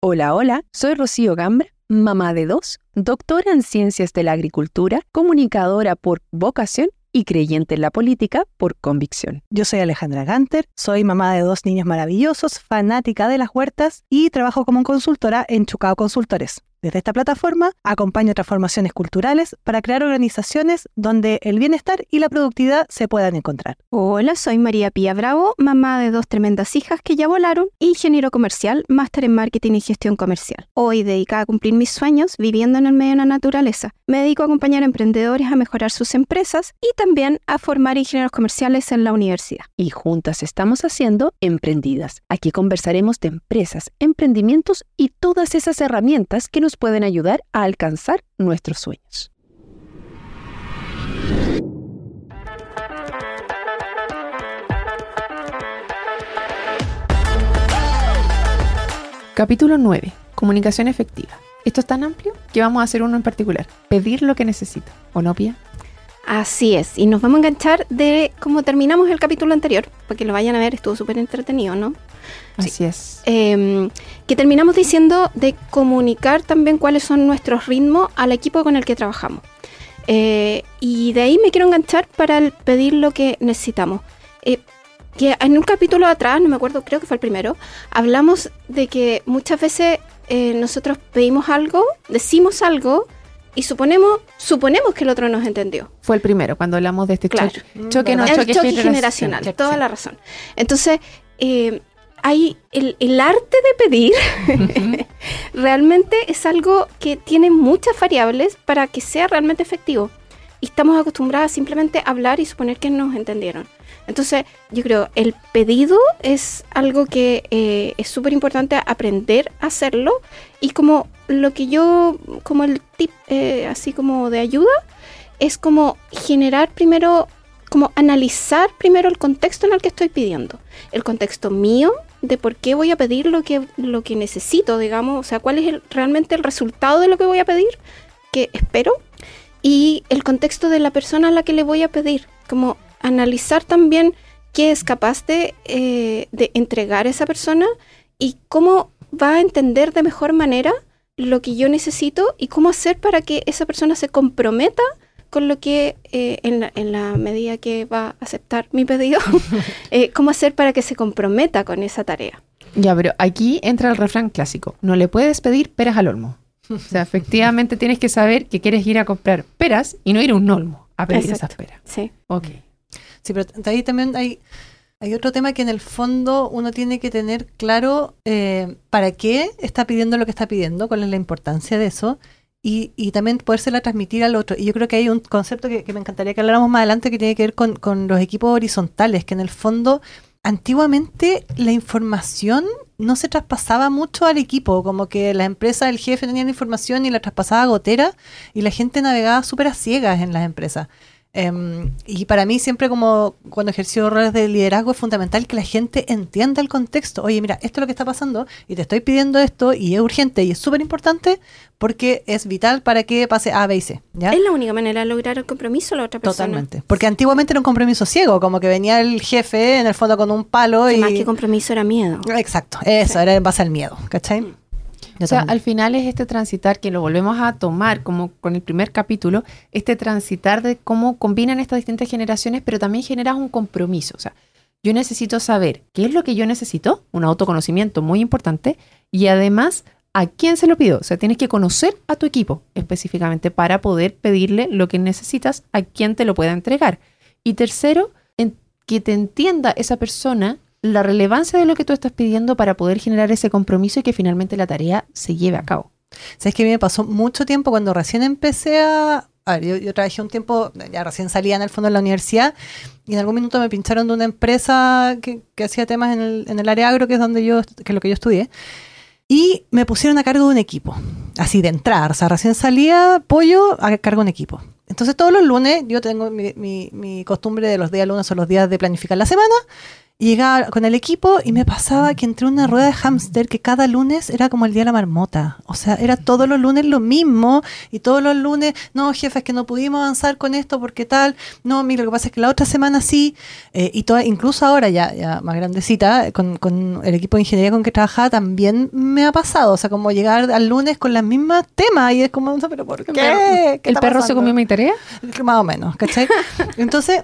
Hola, hola, soy Rocío Gambra, mamá de dos, doctora en ciencias de la agricultura, comunicadora por vocación y creyente en la política por convicción. Yo soy Alejandra Ganter, soy mamá de dos niños maravillosos, fanática de las huertas y trabajo como consultora en Chucao Consultores. Desde esta plataforma acompaño transformaciones culturales para crear organizaciones donde el bienestar y la productividad se puedan encontrar. Hola, soy María Pía Bravo, mamá de dos tremendas hijas que ya volaron, ingeniero comercial, máster en marketing y gestión comercial. Hoy dedicada a cumplir mis sueños viviendo en el medio de la naturaleza. Me dedico a acompañar a emprendedores a mejorar sus empresas y también a formar ingenieros comerciales en la universidad. Y juntas estamos haciendo Emprendidas. Aquí conversaremos de empresas, emprendimientos y todas esas herramientas que nos pueden ayudar a alcanzar nuestros sueños. Capítulo 9. Comunicación efectiva. Esto es tan amplio que vamos a hacer uno en particular. Pedir lo que necesito. ¿O no, Pia? Así es. Y nos vamos a enganchar de cómo terminamos el capítulo anterior, para que lo vayan a ver. Estuvo súper entretenido, ¿no? Así es. Em, que terminamos diciendo de comunicar también cuáles son nuestros ritmos al equipo con el que trabajamos. Eh, y de ahí me quiero enganchar para pedir lo que necesitamos. Eh, que en un capítulo atrás, no me acuerdo, creo que fue el primero, hablamos de que muchas veces eh, nosotros pedimos algo, decimos algo y suponemos, suponemos que el otro nos entendió. Fue el primero, cuando hablamos de este choque, choque, no, choque, generacional. Toda la razón. Entonces, hay el, arte de pedir realmente es algo que tiene muchas variables para que sea realmente efectivo. Y estamos acostumbrados a simplemente hablar y suponer que nos entendieron. Entonces, yo creo, el pedido es algo que eh, es súper importante aprender a hacerlo. Y como lo que yo, como el tip, eh, así como de ayuda, es como generar primero, como analizar primero el contexto en el que estoy pidiendo. El contexto mío, de por qué voy a pedir lo que, lo que necesito, digamos, o sea, cuál es realmente el resultado de lo que voy a pedir, que espero, y el contexto de la persona a la que le voy a pedir, como analizar también qué es capaz de, eh, de entregar a esa persona y cómo va a entender de mejor manera lo que yo necesito y cómo hacer para que esa persona se comprometa con lo que eh, en, la, en, la, medida que va a aceptar mi pedido, eh, cómo hacer para que se comprometa con esa tarea. Ya, pero aquí entra el refrán clásico. No le puedes pedir peras al olmo. O sea, efectivamente tienes que saber que quieres ir a comprar peras y no ir a un olmo a pedir esas peras. Sí. Ok. Sí, pero ahí también hay, hay otro tema que en el fondo uno tiene que tener claro eh, para qué está pidiendo lo que está pidiendo, cuál es la importancia de eso y, y, también podérsela transmitir al otro. Y yo creo que hay un concepto que, me encantaría que habláramos más adelante que tiene que ver con, con, los equipos horizontales, que en el fondo antiguamente la información no se traspasaba mucho al equipo, como que la empresa, el jefe tenía la información y la traspasaba gotera y la gente navegaba súper a ciegas en las empresas. Em, y para mí siempre como cuando ejerció roles de liderazgo es fundamental que la gente entienda el contexto. Oye, mira, esto es lo que está pasando y te estoy pidiendo esto y es urgente y es súper importante porque es vital para que pase A, B y C. ¿ya? Es la única manera de lograr el compromiso la otra persona. Totalmente. Porque antiguamente era un compromiso ciego, como que venía el jefe en el fondo con un palo y... Más que compromiso era miedo. Exacto, eso, era en base al miedo, ¿cachai? O sea, al final es este transitar que lo volvemos a tomar como con el primer capítulo, este transitar de cómo combinan estas distintas generaciones, pero también generas un compromiso. O sea, yo necesito saber qué es lo que yo necesito, un autoconocimiento muy importante, y además a quién se lo pido. O sea, tienes que conocer a tu equipo específicamente para poder pedirle lo que necesitas a quien te lo pueda entregar. Y tercero, en que te entienda esa persona la relevancia de lo que tú estás pidiendo para poder generar ese compromiso y que finalmente la tarea se lleve a cabo. Sabes que a mí me pasó mucho tiempo cuando recién empecé a. a ver, yo, trabajé un tiempo, ya recién salía en el fondo de la universidad, y en algún minuto me pincharon de una empresa que, que hacía temas en el, en el área agro, que es donde yo, que es lo que yo estudié. Y me pusieron a cargo de un equipo, así de entrar, o sea, recién salía pollo a cargo de un equipo. Entonces todos los lunes yo tengo mi, mi, mi costumbre de los días lunes son los días de planificar la semana llegaba con el equipo y me pasaba que entré una rueda de hámster que cada lunes era como el día de la marmota. O sea, era todos los lunes lo mismo y todos los lunes, no, jefe, es que no pudimos avanzar con esto porque tal. No, mira, lo que pasa es que la otra semana sí. Eh, y toda, incluso ahora ya, ya más grandecita, con, con el equipo de ingeniería con que trabajaba también me ha pasado. O sea, como llegar al lunes con las mismas temas y es como, no, pero ¿por qué? ¿El perro se comió mi tarea? Más o menos, ¿cachai? Entonces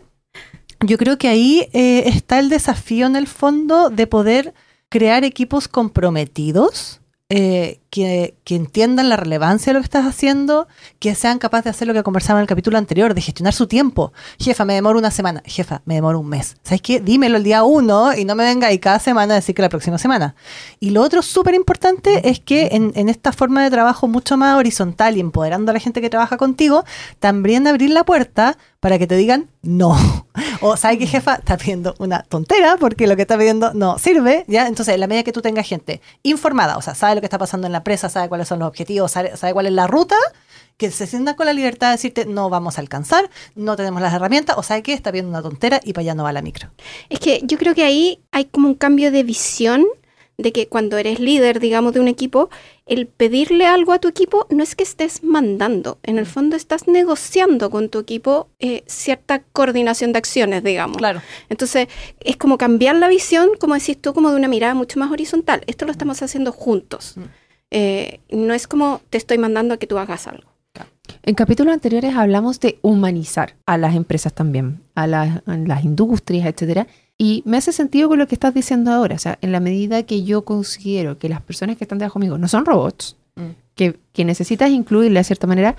yo creo que ahí eh, está el desafío en el fondo de poder crear equipos comprometidos eh, que, entiendan la relevancia de lo que estás haciendo, que sean capaces de hacer lo que conversaba en el capítulo anterior, de gestionar su tiempo. Jefa, me demoro una semana. Jefa, me demoro un mes. ¿Sabes qué? Dímelo el día uno y no me venga ahí cada semana a decir que la próxima semana. Y lo otro súper importante es que en, esta forma de trabajo mucho más horizontal y empoderando a la gente que trabaja contigo, también abrir la puerta para que te digan no. O sabes que jefa está pidiendo una tontera porque lo que está pidiendo no sirve, ¿ya? Entonces, en la medida que tú tengas gente informada, o sea, sabe lo que está pasando en la empresa, sabe cuáles son los objetivos, sabe, cuál es la ruta, que se sienta con la libertad de decirte no vamos a alcanzar, no tenemos las herramientas, o sabe que está pidiendo una tontera y para allá no va la micro. Es que yo creo que ahí hay como un cambio de visión de que cuando eres líder, digamos, de un equipo, el pedirle algo a tu equipo no es que estés mandando, en el mm. fondo estás negociando con tu equipo eh, cierta coordinación de acciones, digamos. Claro. Entonces, es como cambiar la visión, como decís tú, como de una mirada mucho más horizontal. Esto lo mm. estamos haciendo juntos. Mm. Eh, no es como te estoy mandando a que tú hagas algo. En capítulos anteriores hablamos de humanizar a las empresas también, a las, a las industrias, etcétera. Y me hace sentido con lo que estás diciendo ahora. O sea, en la medida que yo considero que las personas que están debajo conmigo no son robots, mm. que, que, necesitas incluirle de cierta manera,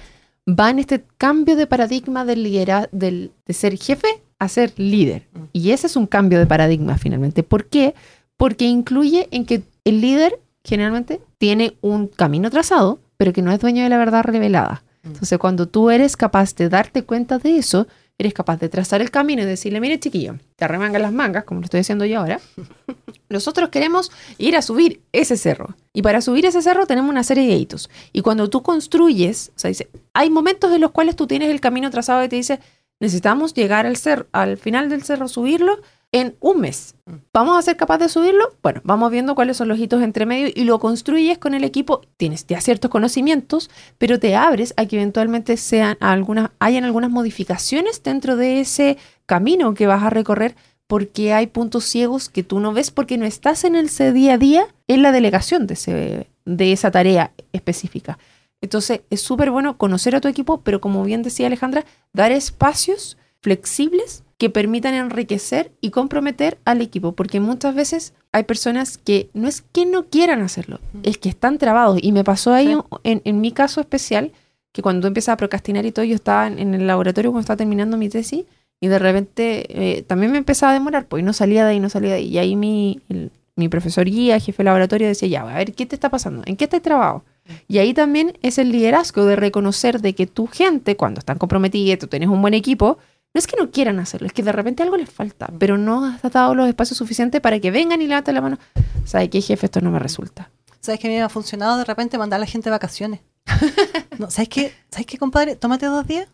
va en este cambio de paradigma del liderazgo, del, de ser jefe a ser líder. Mm. Y ese es un cambio de paradigma finalmente. ¿Por qué? Porque incluye en que el líder generalmente tiene un camino trazado, pero que no es dueño de la verdad revelada. Mm. Entonces, cuando tú eres capaz de darte cuenta de eso, eres capaz de trazar el camino y decirle, mire chiquillo, te arremangan las mangas, como lo estoy haciendo yo ahora. Nosotros queremos ir a subir ese cerro. Y para subir ese cerro tenemos una serie de hitos. Y cuando tú construyes, o sea, dice, hay momentos en los cuales tú tienes el camino trazado y te dice, necesitamos llegar al cerro, al final del cerro, subirlo en un mes. ¿Vamos a ser capaces de subirlo? Bueno, vamos viendo cuáles son los hitos entre medio y lo construyes con el equipo. Tienes ya ciertos conocimientos, pero te abres a que eventualmente sean algunas, hayan algunas modificaciones dentro de ese camino que vas a recorrer porque hay puntos ciegos que tú no ves porque no estás en el día a día en la delegación de, ese, de esa tarea específica. Entonces es súper bueno conocer a tu equipo, pero como bien decía Alejandra, dar espacios flexibles que permitan enriquecer y comprometer al equipo, porque muchas veces hay personas que no es que no quieran hacerlo, es que están trabados. Y me pasó ahí en, mi caso especial, que cuando empecé a procrastinar y todo, yo estaba en, el laboratorio cuando estaba terminando mi tesis y de repente eh, también me empezaba a demorar, pues no salía de ahí, no salía de ahí. Y ahí mi, mi profesor guía, jefe de laboratorio, decía, ya, a ver, ¿qué te está pasando? ¿En qué estás trabado? Y ahí también es el liderazgo de reconocer de que tu gente, cuando están comprometidos, tú tienes un buen equipo, no es que no quieran hacerlo, es que de repente algo les falta, pero no has dado los espacios suficientes para que vengan y levanten la mano. ¿Sabes qué, jefe? Esto no me resulta. ¿Sabes que a mí me ha funcionado de repente mandar a la gente de vacaciones? no, ¿Sabes qué? ¿Sabes qué, compadre? Tómate dos días.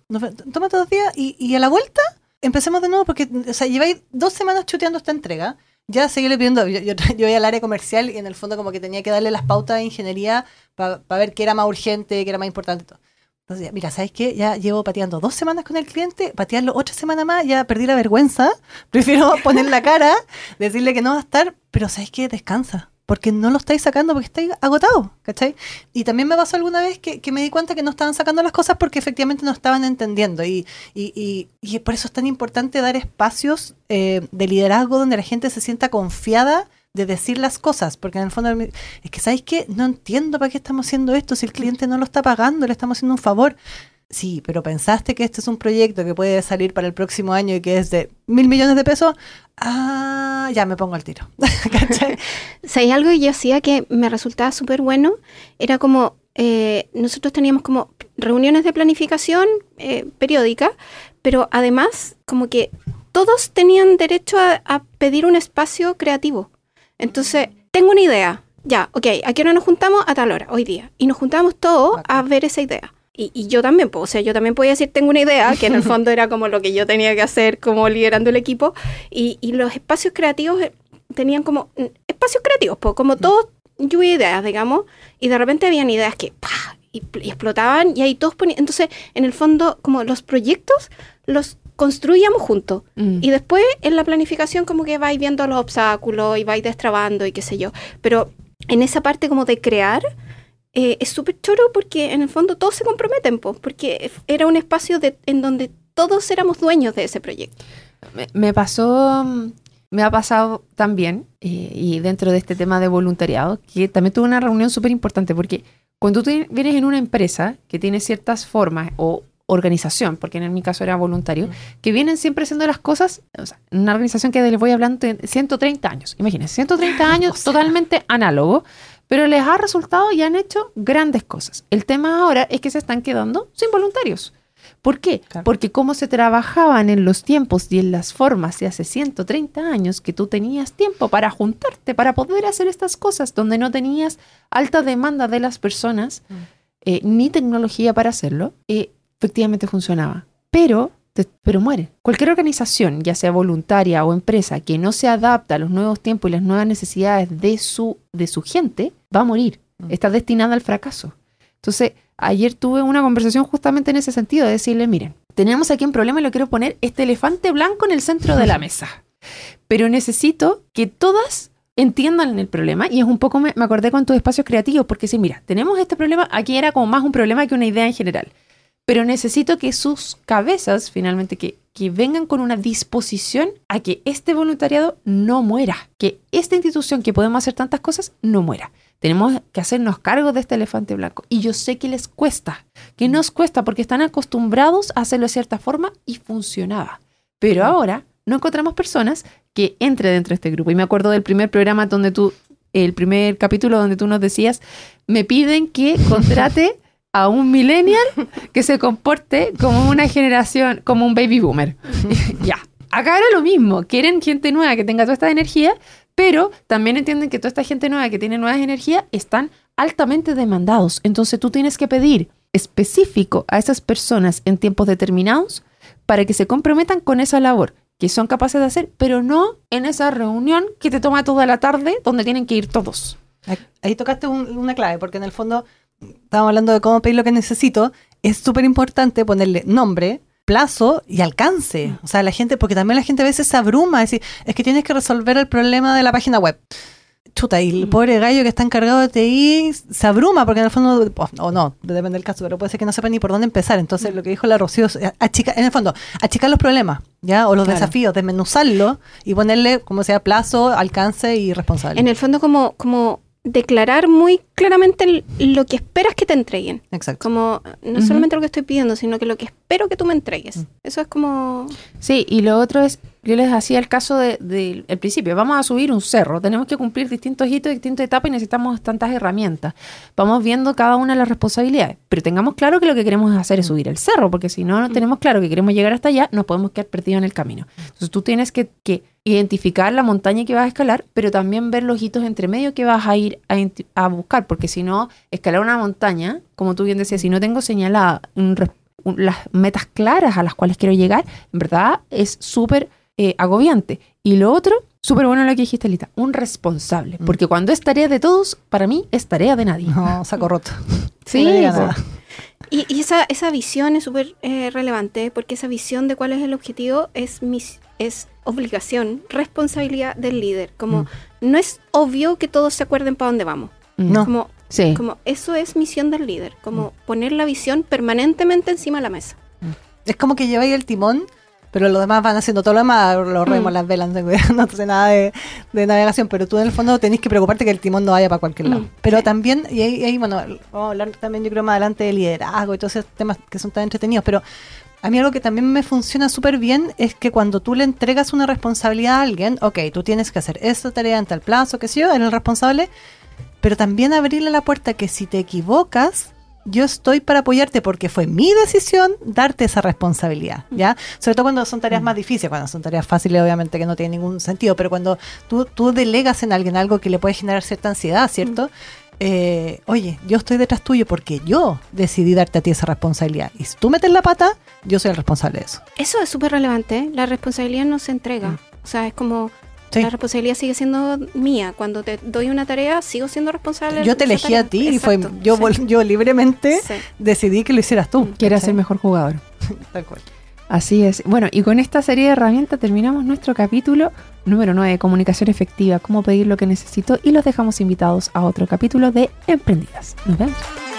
tómate dos días y, a la vuelta empecemos de nuevo porque, o sea, lleváis dos semanas chuteando esta entrega. Ya seguí pidiendo, yo, yo, yo, voy al área comercial y en el fondo como que tenía que darle las pautas de ingeniería para ver qué era más urgente, qué era más importante. Todo. Entonces, mira, ¿sabes qué? Ya llevo pateando dos semanas con el cliente, patearlo otra semana más, ya perdí la vergüenza. Prefiero poner la cara, decirle que no va a estar, pero ¿sabes qué? Descansa. Porque no lo estáis sacando porque estáis agotado, ¿cachai? Y también me pasó alguna vez que, me di cuenta que no estaban sacando las cosas porque efectivamente no estaban entendiendo. Y, y, y, por eso es tan importante dar espacios eh, de liderazgo donde la gente se sienta confiada de decir las cosas, porque en el fondo es que, ¿sabéis qué? No entiendo para qué estamos haciendo esto, si el cliente no lo está pagando, le estamos haciendo un favor. Sí, pero pensaste que este es un proyecto que puede salir para el próximo año y que es de mil millones de pesos. Ah, ya me pongo al tiro. si algo que yo hacía que me resultaba súper bueno, era como eh, nosotros teníamos como reuniones de planificación eh, periódica, pero además como que todos tenían derecho a pedir un espacio creativo. Entonces, tengo una idea. Ya, ok, ¿a qué hora nos juntamos? A tal hora, hoy día. Y nos juntamos todos a ver esa idea. Y, yo también, pues, o sea, yo también podía decir, tengo una idea, que en el fondo era como lo que yo tenía que hacer como liderando el equipo. Y, los espacios creativos, eh, tenían como espacios creativos, como todos lluvia ideas, digamos, y de repente habían ideas que Y, explotaban y ahí todos ponían. Entonces, en el fondo, como los proyectos los construíamos juntos. Mm. Y después en la planificación como que vais viendo los obstáculos y vais destrabando y qué sé yo. Pero en esa parte como de crear, eh, es súper choro porque en el fondo todos se comprometen, porque era un espacio de, en donde todos éramos dueños de ese proyecto. Me, pasó, me ha pasado también, eh, y dentro de este tema de voluntariado, que también tuve una reunión súper importante, porque cuando tú vienes en una empresa que tiene ciertas formas o organización, porque en mi caso era voluntario, que vienen siempre haciendo las cosas, o sea, una organización que les voy hablando de 130 años, imagínense, 130 años totalmente análogo, pero les ha resultado y han hecho grandes cosas. El tema ahora es que se están quedando sin voluntarios. ¿Por qué? Porque como se trabajaban en los tiempos y en las formas de hace 130 años que tú tenías tiempo para juntarte, para poder hacer estas cosas, donde no tenías alta demanda de las personas, mm. eh, ni tecnología para hacerlo, eh, efectivamente funcionaba. Pero, pero muere. Cualquier organización, ya sea voluntaria o empresa, que no se adapta a los nuevos tiempos y las nuevas necesidades de su, de su gente, va a morir. Mm. Está destinada al fracaso. Entonces, ayer tuve una conversación justamente en ese sentido, de decirle, miren, tenemos aquí un problema y lo quiero poner este elefante blanco en el centro de la mesa. Pero necesito que todas entiendan el problema y es un poco, me, me acordé con tus espacios creativos, porque si, mira, tenemos este problema, aquí era como más un problema que una idea en general pero necesito que sus cabezas, finalmente, que, que vengan con una disposición a que este voluntariado no muera, que esta institución que podemos hacer tantas cosas no muera. Tenemos que hacernos cargo de este elefante blanco. Y yo sé que les cuesta, que nos cuesta porque están acostumbrados a hacerlo de cierta forma y funcionaba. Pero ahora no encontramos personas que entren dentro de este grupo. Y me acuerdo del primer programa donde tú, el primer capítulo donde tú nos decías, me piden que contrate a un millennial que se comporte como una generación, como un baby boomer. ya, acá era lo mismo, quieren gente nueva que tenga toda esta energía, pero también entienden que toda esta gente nueva que tiene nuevas energías están altamente demandados. Entonces tú tienes que pedir específico a esas personas en tiempos determinados para que se comprometan con esa labor que son capaces de hacer, pero no en esa reunión que te toma toda la tarde donde tienen que ir todos. Ahí tocaste una clave, porque en el fondo estamos hablando de cómo pedir lo que necesito, es súper importante ponerle nombre, plazo y alcance. O sea, la gente, porque también la gente a veces se abruma, es decir, es que tienes que resolver el problema de la página web. Chuta, y el mm. pobre gallo que está encargado de TI se abruma, porque en el fondo, o no, depende del caso, pero puede ser que no sepa ni por dónde empezar. Entonces, lo que dijo la Rocío es achicar, en el fondo, achicar los problemas, ¿ya? O los desafíos, desmenuzarlo y ponerle, como sea, plazo, alcance y responsable. En el fondo, como, como declarar muy claramente lo que esperas que te entreguen. Exacto. Como no solamente lo que estoy pidiendo, sino que lo que espero que tú me entregues. Mm. Eso es como... Sí, y lo otro es, yo les hacía el caso del de, el principio, vamos a subir un cerro, tenemos que cumplir distintos hitos, distintas etapas y necesitamos tantas herramientas. Vamos viendo cada una de las responsabilidades, pero tengamos claro que lo que queremos hacer es mm. subir el cerro, porque si no, no mm. tenemos claro que queremos llegar hasta allá, nos podemos quedar perdidos en el camino. Entonces tú tienes que, que identificar la montaña que vas a escalar, pero también ver los hitos entre medio que vas a ir a, buscar, porque si no, escalar una montaña, como tú bien decías, si no tengo señalada las metas claras a las cuales quiero llegar, en verdad es súper eh, agobiante. Y lo otro, súper bueno lo que dijiste, Lita, un responsable, mm. porque cuando es tarea de todos, para mí es tarea de nadie. No, saco roto. sí, y, y, esa, esa visión es súper eh, relevante, porque esa visión de cuál es el objetivo es mis es obligación, responsabilidad del líder. Como mm. no es obvio que todos se acuerden para dónde vamos. Mm. No. Como, como eso es misión del líder, como mm. poner la visión permanentemente encima de la mesa. Es como que lleváis el timón, pero los demás van haciendo todo lo demás, los remos, las velas, no sé nada de, navegación, pero tú en el fondo tenés que preocuparte que el timón no vaya para cualquier lado. Pero también, y ahí, ahí, bueno, vamos a hablar también yo creo más adelante de liderazgo y todos esos temas que son tan entretenidos, pero a mí algo que también me funciona súper bien es que cuando tú le entregas una responsabilidad a alguien, ok, tú tienes que hacer esta tarea en tal plazo, que sé yo, eres el responsable, pero también abrirle la puerta que si te equivocas, yo estoy para apoyarte porque fue mi decisión darte esa responsabilidad, ¿ya? Sobre todo cuando son tareas más difíciles, cuando son tareas fáciles obviamente que no tienen ningún sentido, pero cuando tú, tú delegas en alguien algo que le puede generar cierta ansiedad, ¿cierto? Eh, oye, yo estoy detrás tuyo porque yo decidí darte a ti esa responsabilidad. Y si tú metes la pata, yo soy el responsable de eso. Eso es súper relevante. ¿eh? La responsabilidad no se entrega. Mm. O sea, es como La responsabilidad sigue siendo mía. Cuando te doy una tarea, sigo siendo responsable. Yo te elegí a ti y fue yo, yo libremente decidí que lo hicieras tú. Quieras ser mejor jugador. Tal cual. Así es. Bueno, y con esta serie de herramientas terminamos nuestro capítulo número 9, comunicación efectiva, cómo pedir lo que necesito y los dejamos invitados a otro capítulo de Emprendidas. Nos vemos.